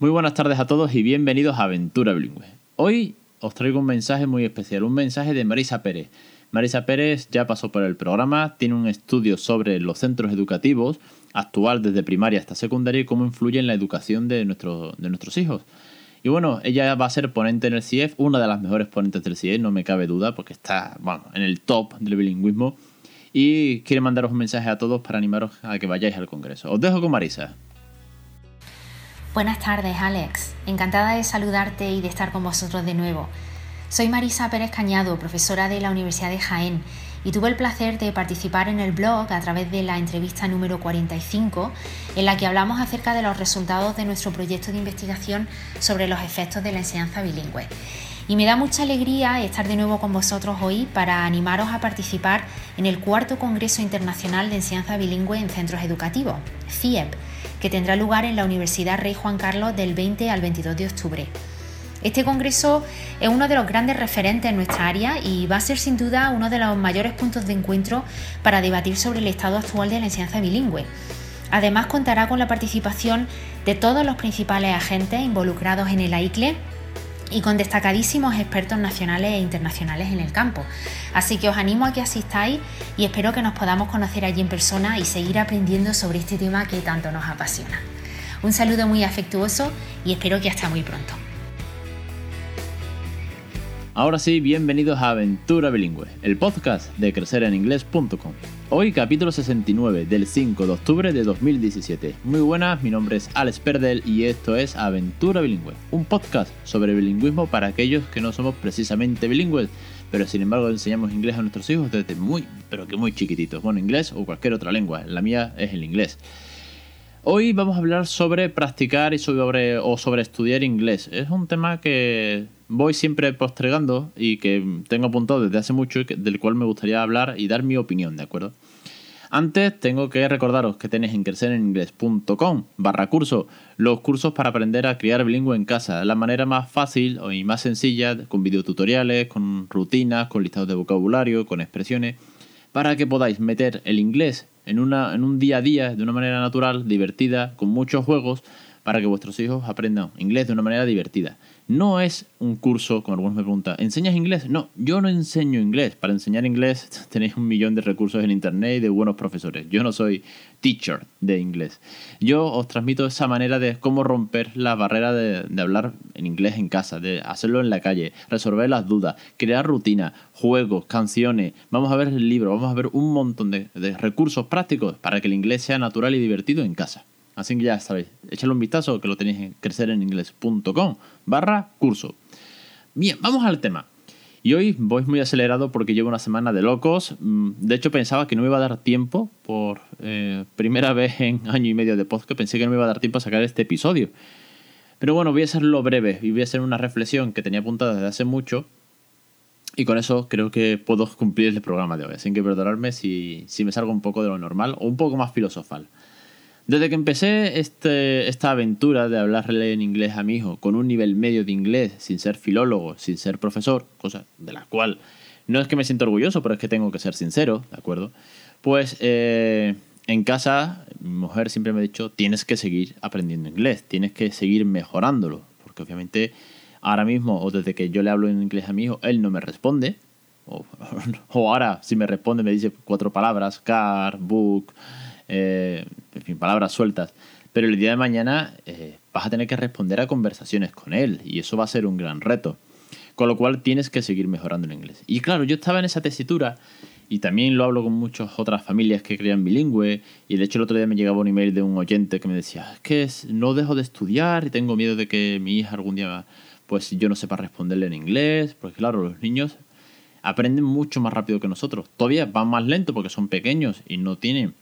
Muy buenas tardes a todos y bienvenidos a Aventura Bilingüe. Hoy os traigo un mensaje muy especial, un mensaje de Marisa Pérez. Marisa Pérez ya pasó por el programa, tiene un estudio sobre los centros educativos, actual desde primaria hasta secundaria y cómo influye en la educación de, de nuestros hijos. Y bueno, ella va a ser ponente en el CIEF, una de las mejores ponentes del CIEF, no me cabe duda, porque está bueno, en el top del bilingüismo. Y quiere mandaros un mensaje a todos para animaros a que vayáis al Congreso. Os dejo con Marisa. Buenas tardes, Alex. Encantada de saludarte y de estar con vosotros de nuevo. Soy Marisa Pérez Cañado, profesora de la Universidad de Jaén, y tuve el placer de participar en el blog a través de la entrevista número 45, en la que hablamos acerca de los resultados de nuestro proyecto de investigación sobre los efectos de la enseñanza bilingüe. Y me da mucha alegría estar de nuevo con vosotros hoy para animaros a participar en el cuarto Congreso Internacional de Enseñanza Bilingüe en Centros Educativos, CIEP que tendrá lugar en la Universidad Rey Juan Carlos del 20 al 22 de octubre. Este congreso es uno de los grandes referentes en nuestra área y va a ser sin duda uno de los mayores puntos de encuentro para debatir sobre el estado actual de la enseñanza bilingüe. Además contará con la participación de todos los principales agentes involucrados en el AICLE y con destacadísimos expertos nacionales e internacionales en el campo. Así que os animo a que asistáis y espero que nos podamos conocer allí en persona y seguir aprendiendo sobre este tema que tanto nos apasiona. Un saludo muy afectuoso y espero que hasta muy pronto. Ahora sí, bienvenidos a Aventura Bilingüe, el podcast de crecereninglés.com. Hoy capítulo 69 del 5 de octubre de 2017. Muy buenas, mi nombre es Alex Perdel y esto es Aventura Bilingüe, un podcast sobre bilingüismo para aquellos que no somos precisamente bilingües, pero sin embargo enseñamos inglés a nuestros hijos desde muy, pero que muy chiquititos. Bueno, inglés o cualquier otra lengua, la mía es el inglés. Hoy vamos a hablar sobre practicar y sobre, o sobre estudiar inglés. Es un tema que voy siempre postergando y que tengo apuntado desde hace mucho y del cual me gustaría hablar y dar mi opinión, ¿de acuerdo? Antes tengo que recordaros que tenéis en crecereningles.com barra curso los cursos para aprender a criar bilingüe en casa, la manera más fácil y más sencilla, con videotutoriales, con rutinas, con listados de vocabulario, con expresiones, para que podáis meter el inglés en, una, en un día a día de una manera natural, divertida, con muchos juegos, para que vuestros hijos aprendan inglés de una manera divertida. No es un curso, como algunos me preguntan, ¿enseñas inglés? No, yo no enseño inglés. Para enseñar inglés tenéis un millón de recursos en internet y de buenos profesores. Yo no soy teacher de inglés. Yo os transmito esa manera de cómo romper la barrera de, hablar en inglés en casa, de hacerlo en la calle, resolver las dudas, crear rutinas, juegos, canciones. Vamos a ver el libro, vamos a ver un montón de, de recursos prácticos para que el inglés sea natural y divertido en casa. Así que ya sabéis, échale un vistazo que lo tenéis en crecereningles.com barra curso. Bien, vamos al tema. Y hoy voy muy acelerado porque llevo una semana de locos. Mm, de hecho, pensaba que no me iba a dar tiempo por eh, primera vez en año y medio de podcast. Pensé que no me iba a dar tiempo a sacar este episodio. Pero bueno, voy a hacerlo breve y voy a hacer una reflexión que tenía apuntada desde hace mucho. Y con eso creo que puedo cumplir el programa de hoy. Así que perdonadme si, si me salgo un poco de lo normal o un poco más filosofal. Desde que empecé este, esta aventura de hablarle en inglés a mi hijo con un nivel medio de inglés, sin ser filólogo, sin ser profesor, cosa de la cual no es que me siento orgulloso, pero es que tengo que ser sincero, ¿de acuerdo? Pues eh, en casa mi mujer siempre me ha dicho, tienes que seguir aprendiendo inglés, tienes que seguir mejorándolo, porque obviamente ahora mismo o desde que yo le hablo en inglés a mi hijo, él no me responde, o, o ahora si me responde me dice cuatro palabras, car, book, eh, en fin, palabras sueltas. Pero el día de mañana eh, vas a tener que responder a conversaciones con él y eso va a ser un gran reto. Con lo cual tienes que seguir mejorando el inglés. Y claro, yo estaba en esa tesitura y también lo hablo con muchas otras familias que crean bilingüe. Y de hecho el otro día me llegaba un email de un oyente que me decía, es que no dejo de estudiar y tengo miedo de que mi hija algún día, pues yo no sepa responderle en inglés. Porque claro, los niños aprenden mucho más rápido que nosotros. Todavía van más lento porque son pequeños y no tienen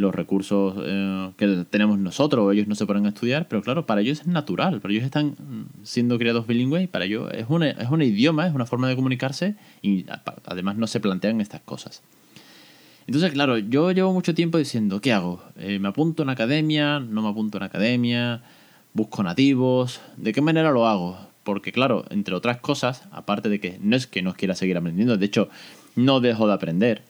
los recursos eh, que tenemos nosotros, ellos no se ponen a estudiar, pero claro, para ellos es natural, para ellos están siendo criados bilingües y para ellos es, una, es un idioma, es una forma de comunicarse y además no se plantean estas cosas. Entonces, claro, yo llevo mucho tiempo diciendo, ¿qué hago? Eh, ¿Me apunto en academia? ¿No me apunto en academia? ¿Busco nativos? ¿De qué manera lo hago? Porque, claro, entre otras cosas, aparte de que no es que no quiera seguir aprendiendo, de hecho, no dejo de aprender,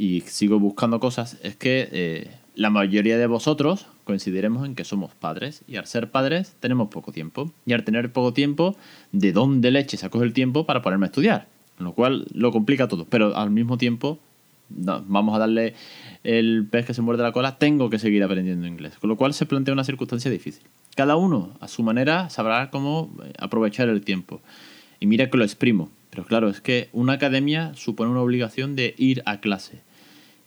y sigo buscando cosas, es que eh, la mayoría de vosotros coincidiremos en que somos padres y al ser padres tenemos poco tiempo. Y al tener poco tiempo, ¿de dónde leche saco el tiempo para ponerme a estudiar? Lo cual lo complica todo, pero al mismo tiempo vamos a darle el pez que se muerde la cola, tengo que seguir aprendiendo inglés. Con lo cual se plantea una circunstancia difícil. Cada uno, a su manera, sabrá cómo aprovechar el tiempo. Y mira que lo exprimo. Pero claro, es que una academia supone una obligación de ir a clase.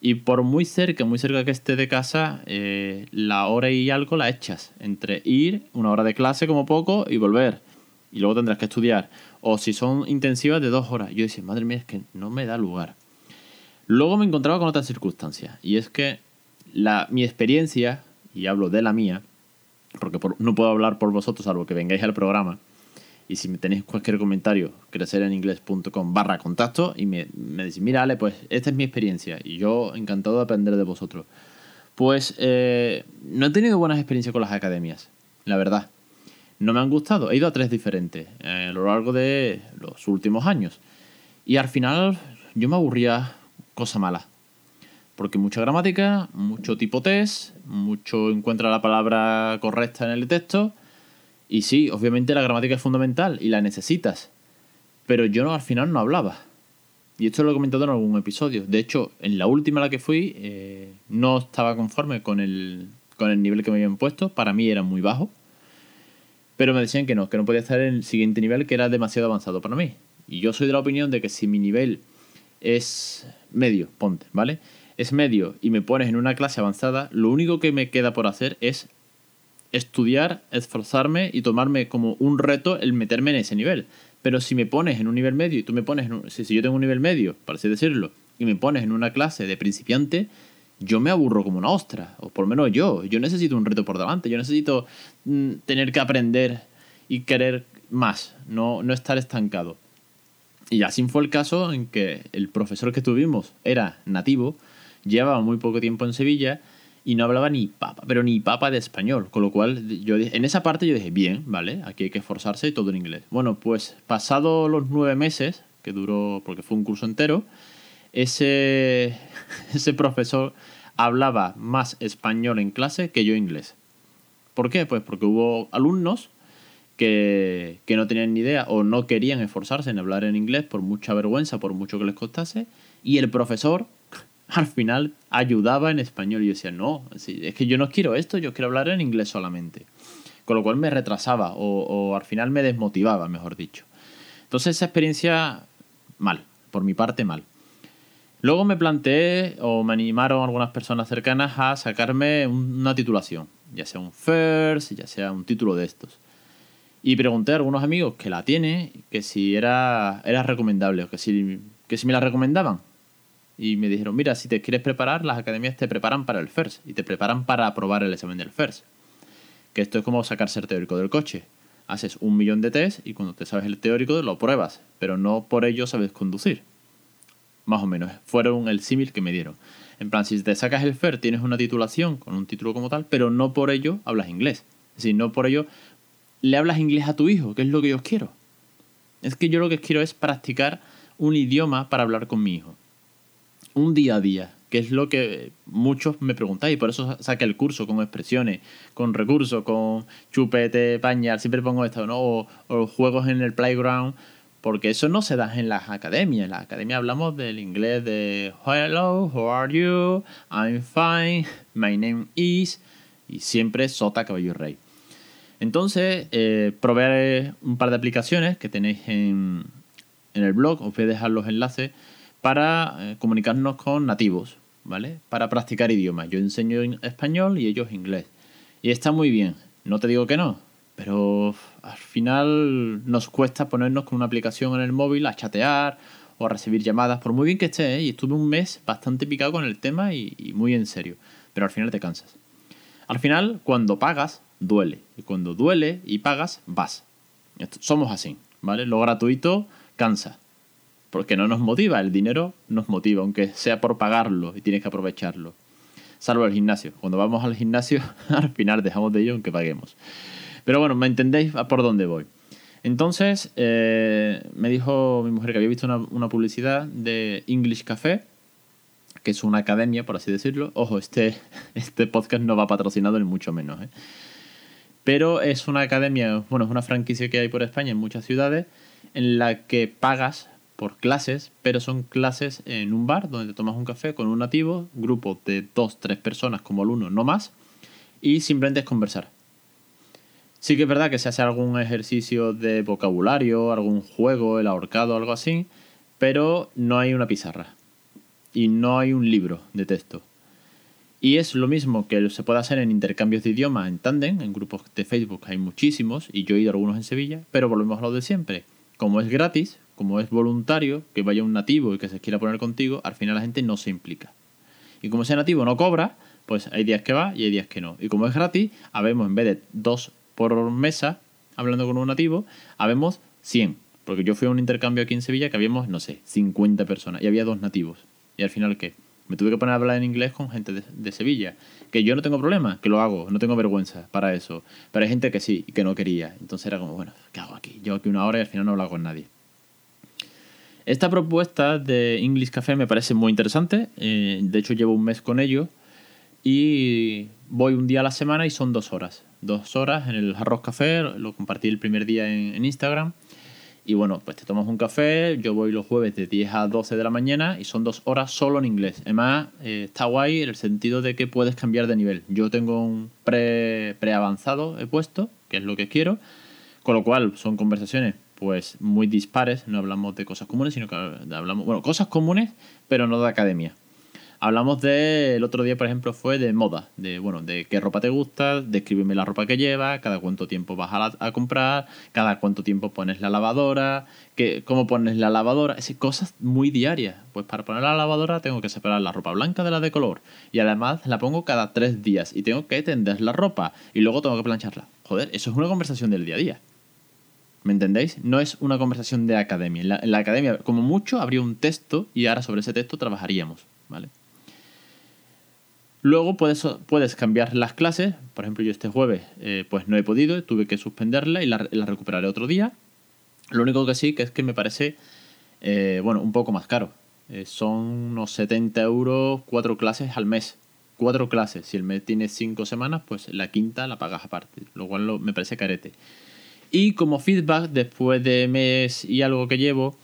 Y por muy cerca, muy cerca que esté de casa, eh, la hora y algo la echas. Entre ir, una hora de clase como poco, y volver. Y luego tendrás que estudiar. O si son intensivas de dos horas. Yo decía, madre mía, es que no me da lugar. Luego me encontraba con otras circunstancias. Y es que la, mi experiencia, y hablo de la mía, porque no puedo hablar por vosotros, salvo que vengáis al programa, y si tenéis cualquier comentario, crecereningles.com barra contacto y me, me decís, mira Ale, pues esta es mi experiencia y yo encantado de aprender de vosotros. Pues eh, no he tenido buenas experiencias con las academias, la verdad. No me han gustado. He ido a tres diferentes eh, a lo largo de los últimos años. Y al final yo me aburría cosa mala. Porque mucha gramática, mucho tipo test, mucho encuentra la palabra correcta en el texto y sí, obviamente la gramática es fundamental y la necesitas. Pero yo no, al final no hablaba. Y esto lo he comentado en algún episodio. De hecho, en la última a la que fui, eh, no estaba conforme con el, con el nivel que me habían puesto. Para mí era muy bajo. Pero me decían que no, que no podía estar en el siguiente nivel, que era demasiado avanzado para mí. Y yo soy de la opinión de que si mi nivel es medio, ponte, ¿vale? Es medio y me pones en una clase avanzada, lo único que me queda por hacer es estudiar, esforzarme y tomarme como un reto el meterme en ese nivel. Pero si me pones en un nivel medio y tú me pones, en si, yo tengo un nivel medio, para así decirlo, y me pones en una clase de principiante, yo me aburro como una ostra, o por lo menos yo, yo necesito un reto por delante, yo necesito mm, tener que aprender y querer más, no, no estar estancado. Y así fue el caso en que el profesor que tuvimos era nativo, llevaba muy poco tiempo en Sevilla y no hablaba ni papa, pero ni papa de español. Con lo cual, yo en esa parte yo dije, bien, ¿vale? Aquí hay que esforzarse y todo en inglés. Bueno, pues pasado los nueve meses, que duró, porque fue un curso entero, ese, ese profesor hablaba más español en clase que yo inglés. ¿Por qué? Pues porque hubo alumnos que, que no tenían ni idea o no querían esforzarse en hablar en inglés por mucha vergüenza, por mucho que les costase, y el profesor al final ayudaba en español. Y yo decía, no, es que yo no quiero esto, yo quiero hablar en inglés solamente. Con lo cual me retrasaba o, al final me desmotivaba, mejor dicho. Entonces esa experiencia, mal, por mi parte mal. Luego me planteé o me animaron algunas personas cercanas a sacarme una titulación, ya sea un FIRST, ya sea un título de estos. Y pregunté a algunos amigos que la tiene, que si era, era recomendable, o que si, que si me la recomendaban y me dijeron, mira, si te quieres preparar, las academias te preparan para el FIRST y te preparan para aprobar el examen del FIRST. Que esto es como sacarse el teórico del coche. Haces un millón de test y cuando te sabes el teórico lo pruebas, pero no por ello sabes conducir. Más o menos, fueron el símil que me dieron. En plan, si te sacas el FIRST tienes una titulación con un título como tal, pero no por ello hablas inglés. Es decir, no por ello le hablas inglés a tu hijo, que es lo que yo quiero. Es que yo lo que quiero es practicar un idioma para hablar con mi hijo un día a día, que es lo que muchos me preguntáis, por eso saqué el curso con expresiones, con recursos, con chupete, pañal, siempre pongo esto, ¿no? O, juegos en el playground, porque eso no se da en las academias. En las academias hablamos del inglés de hello, how are you, I'm fine, my name is, y siempre sota, caballo rey. Entonces, eh, un par de aplicaciones que tenéis en, en el blog, os voy a dejar los enlaces para eh, comunicarnos con nativos, ¿vale? Para practicar idiomas. Yo enseño español y ellos inglés. Y está muy bien, no te digo que no, pero al final nos cuesta ponernos con una aplicación en el móvil a chatear o a recibir llamadas, por muy bien que esté, ¿eh? y estuve un mes bastante picado con el tema y, y muy en serio, pero al final te cansas. Al final, cuando pagas, duele, y cuando duele y pagas, vas. Somos así, ¿vale? Lo gratuito cansa porque no nos motiva, el dinero nos motiva, aunque sea por pagarlo y tienes que aprovecharlo. Salvo el gimnasio. Cuando vamos al gimnasio, al final dejamos de ello aunque paguemos. Pero bueno, me entendéis por dónde voy. Entonces, eh, me dijo mi mujer que había visto una, publicidad de English Café que es una academia, por así decirlo. Ojo, este, este podcast no va patrocinado ni mucho menos. ¿eh? Pero es una academia, bueno, es una franquicia que hay por España en muchas ciudades, en la que pagas por clases, pero son clases en un bar donde te tomas un café con un nativo, grupo de dos, tres personas como alumno, no más, y simplemente es conversar. Sí que es verdad que se hace algún ejercicio de vocabulario, algún juego, el ahorcado, algo así, pero no hay una pizarra y no hay un libro de texto. Y es lo mismo que se puede hacer en intercambios de idioma en Tandem, en grupos de Facebook hay muchísimos, y yo he ido a algunos en Sevilla, pero volvemos a lo de siempre. Como es gratis, como es voluntario, que vaya un nativo y que se quiera poner contigo, al final la gente no se implica. Y como ese nativo no cobra, pues hay días que va y hay días que no. Y como es gratis, habemos en vez de dos por mesa, hablando con un nativo, habemos 100. Porque yo fui a un intercambio aquí en Sevilla que habíamos, no sé, 50 personas y había dos nativos. ¿Y al final qué? Me tuve que poner a hablar en inglés con gente de, Sevilla. Que yo no tengo problema, que lo hago, no tengo vergüenza para eso. Pero hay gente que sí y que no quería. Entonces era como, bueno, ¿qué hago aquí? Llevo aquí una hora y al final no hablo con nadie. Esta propuesta de English Café me parece muy interesante. Eh, de hecho, llevo un mes con ello. Y voy un día a la semana y son dos horas. Dos horas en el Arroz Café. Lo compartí el primer día en Instagram. Y bueno, pues te tomas un café, yo voy los jueves de 10 a 12 de la mañana y son dos horas solo en inglés. Además, eh, está guay en el sentido de que puedes cambiar de nivel. Yo tengo un pre, pre avanzado he puesto, que es lo que quiero, con lo cual son conversaciones pues muy dispares, no hablamos de cosas comunes, sino que hablamos, bueno, cosas comunes, pero no de academia. Hablamos de, el otro día, por ejemplo, fue de moda, de, bueno, de qué ropa te gusta, descríbeme la ropa que llevas, cada cuánto tiempo vas a, comprar, cada cuánto tiempo pones la lavadora, que, cómo pones la lavadora, esas cosas muy diarias. Pues para poner la lavadora tengo que separar la ropa blanca de la de color y además la pongo cada tres días y tengo que tender la ropa y luego tengo que plancharla. Joder, eso es una conversación del día a día. ¿Me entendéis? No es una conversación de academia. En la, academia, como mucho, habría un texto y ahora sobre ese texto trabajaríamos, ¿vale? Luego puedes, puedes cambiar las clases. Por ejemplo, yo este jueves eh, pues no he podido, tuve que suspenderla y la, recuperaré otro día. Lo único que sí que es que me parece, eh, bueno, un poco más caro. Eh, son unos 70 euros, cuatro clases al mes. Cuatro clases. Si el mes tiene cinco semanas, pues la quinta la pagas aparte. Lo cual me parece carete. Y como feedback, después de mes y algo que llevo,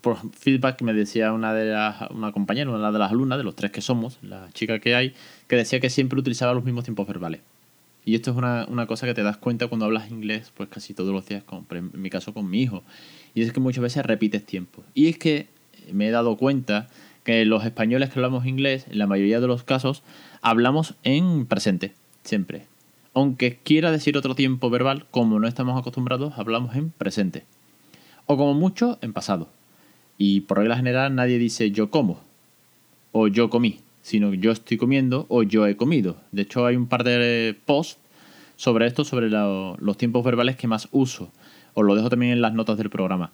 por feedback me decía una de las, una compañera, una de las alumnas, de los tres que somos, la chica que hay, que decía que siempre utilizaba los mismos tiempos verbales. Y esto es una, cosa que te das cuenta cuando hablas inglés, pues casi todos los días, con, en mi caso con mi hijo. Y es que muchas veces repites tiempo. Y es que me he dado cuenta que los españoles que hablamos inglés, en la mayoría de los casos, hablamos en presente, siempre. Aunque quiera decir otro tiempo verbal, como no estamos acostumbrados, hablamos en presente. O como mucho, en pasado. Y por regla general nadie dice yo como o yo comí, sino yo estoy comiendo o yo he comido. De hecho hay un par de posts sobre esto, sobre los tiempos verbales que más uso. Os lo dejo también en las notas del programa.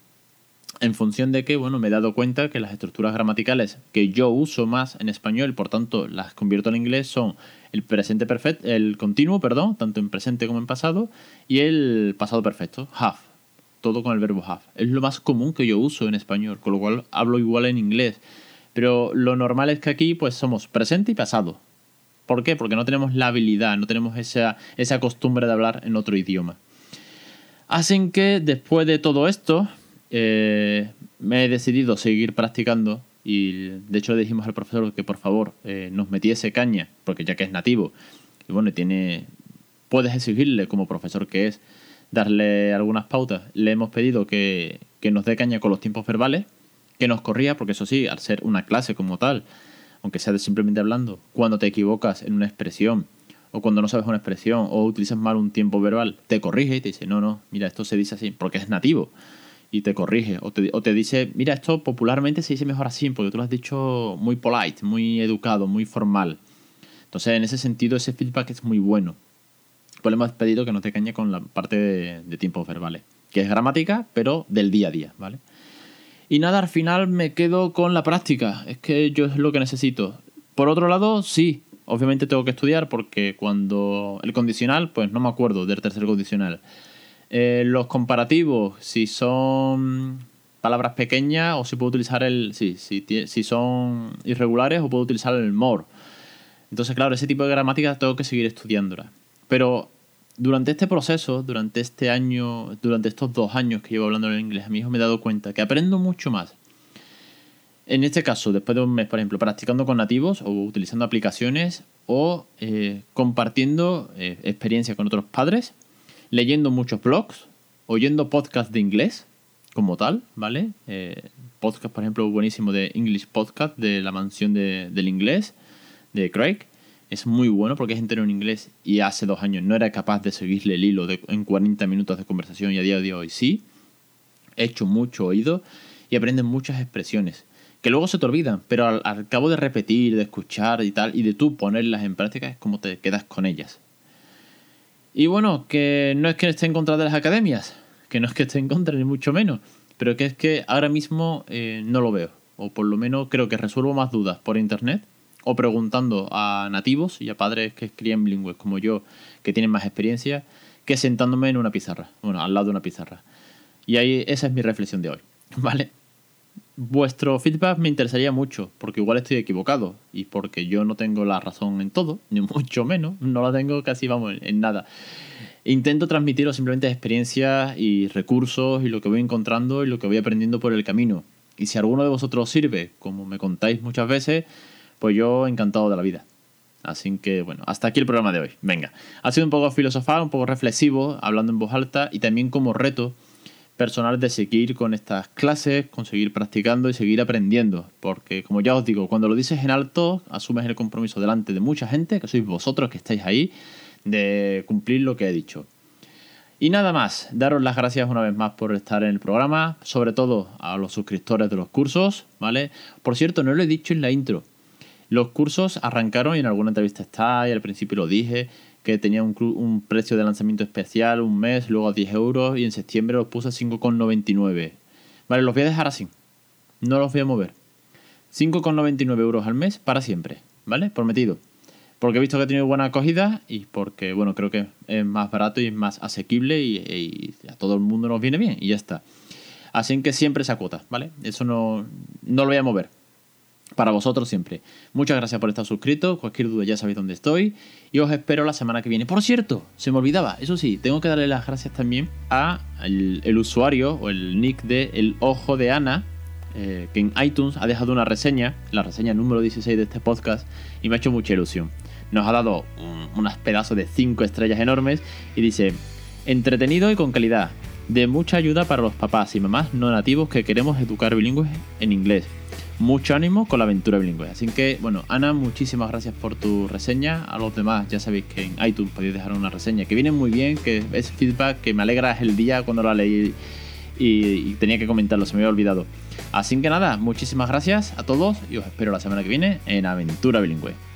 En función de que, bueno, me he dado cuenta que las estructuras gramaticales que yo uso más en español, por tanto las convierto en inglés, son el presente perfecto, el continuo, perdón, tanto en presente como en pasado, y el pasado perfecto, have todo con el verbo have. Es lo más común que yo uso en español, con lo cual hablo igual en inglés. Pero lo normal es que aquí pues somos presente y pasado. ¿Por qué? Porque no tenemos la habilidad, no tenemos esa, esa costumbre de hablar en otro idioma. Hacen que después de todo esto eh, me he decidido seguir practicando y de hecho le dijimos al profesor que por favor eh, nos metiese caña, porque ya que es nativo, y bueno, tiene, puedes exigirle como profesor que es, darle algunas pautas. Le hemos pedido que, nos dé caña con los tiempos verbales, que nos corría, porque eso sí, al ser una clase como tal, aunque sea de simplemente hablando, cuando te equivocas en una expresión, o cuando no sabes una expresión, o utilizas mal un tiempo verbal, te corrige y te dice, no, no, mira, esto se dice así, porque es nativo, y te corrige, o te, o te dice, mira, esto popularmente se dice mejor así, porque tú lo has dicho muy polite, muy educado, muy formal. Entonces, en ese sentido, ese feedback es muy bueno. Pues le hemos pedido que no te cañe con la parte de, tiempos verbales, que es gramática, pero del día a día, ¿vale? Y nada, al final me quedo con la práctica, es que yo es lo que necesito. Por otro lado, sí, obviamente tengo que estudiar porque cuando el condicional, pues no me acuerdo del tercer condicional. Eh, los comparativos, si son palabras pequeñas o si puedo utilizar el. Sí, si, si son irregulares o puedo utilizar el more. Entonces, claro, ese tipo de gramática tengo que seguir estudiándola. Pero durante este proceso, durante este año, durante estos dos años que llevo hablando en inglés, a mi hijo me he dado cuenta que aprendo mucho más. En este caso, después de un mes, por ejemplo, practicando con nativos o utilizando aplicaciones o eh, compartiendo eh, experiencia con otros padres, leyendo muchos blogs, oyendo podcasts de inglés como tal, ¿vale? Eh, podcast, por ejemplo, buenísimo de English Podcast de la mansión del inglés de Craig. Es muy bueno porque es entero en inglés y hace dos años no era capaz de seguirle el hilo en 40 minutos de conversación y a día de hoy sí. He hecho mucho oído y aprenden muchas expresiones que luego se te olvidan, pero al, cabo de repetir, de escuchar y tal, y de tú ponerlas en práctica es como te quedas con ellas. Y bueno, que no es que esté en contra de las academias, que no es que esté en contra ni mucho menos, pero que es que ahora mismo eh, no lo veo, o por lo menos creo que resuelvo más dudas por internet o preguntando a nativos y a padres que escriben bilingües como yo, que tienen más experiencia, que sentándome en una pizarra, bueno, al lado de una pizarra. Y ahí esa es mi reflexión de hoy, ¿vale? Vuestro feedback me interesaría mucho, porque igual estoy equivocado y porque yo no tengo la razón en todo, ni mucho menos, no la tengo casi, vamos, en nada. Intento transmitiros simplemente experiencias y recursos y lo que voy encontrando y lo que voy aprendiendo por el camino. Y si alguno de vosotros sirve, como me contáis muchas veces, pues yo encantado de la vida. Así que bueno, hasta aquí el programa de hoy. Venga, ha sido un poco filosofal, un poco reflexivo, hablando en voz alta y también como reto personal de seguir con estas clases, conseguir practicando y seguir aprendiendo. Porque, como ya os digo, cuando lo dices en alto, asumes el compromiso delante de mucha gente, que sois vosotros que estáis ahí, de cumplir lo que he dicho. Y nada más, daros las gracias una vez más por estar en el programa, sobre todo a los suscriptores de los cursos, ¿vale? Por cierto, no lo he dicho en la intro. Los cursos arrancaron y en alguna entrevista está, y al principio lo dije, que tenía un, precio de lanzamiento especial, un mes, luego a 10 euros y en septiembre los puse a 5,99. Vale, los voy a dejar así. No los voy a mover. 5,99 euros al mes para siempre, ¿vale? Prometido. Porque he visto que ha tenido buena acogida y porque, bueno, creo que es más barato y es más asequible y, a todo el mundo nos viene bien y ya está. Así que siempre esa cuota, ¿vale? Eso no, no lo voy a mover para vosotros siempre. Muchas gracias por estar suscrito. Cualquier duda ya sabéis dónde estoy. Y os espero la semana que viene. Por cierto, se me olvidaba. Eso sí, tengo que darle las gracias también a el, usuario o el nick de El Ojo de Ana. Eh, que en iTunes ha dejado una reseña, la reseña número 16 de este podcast, y me ha hecho mucha ilusión. Nos ha dado unas pedazos de 5 estrellas enormes y dice, entretenido y con calidad, de mucha ayuda para los papás y mamás no nativos que queremos educar bilingües en inglés mucho ánimo con la aventura bilingüe. Así que, bueno, Ana, muchísimas gracias por tu reseña. A los demás, ya sabéis que en iTunes podéis dejar una reseña que viene muy bien, que es feedback que me alegra el día cuando la leí y, tenía que comentarlo, se me había olvidado. Así que nada, muchísimas gracias a todos y os espero la semana que viene en Aventura Bilingüe.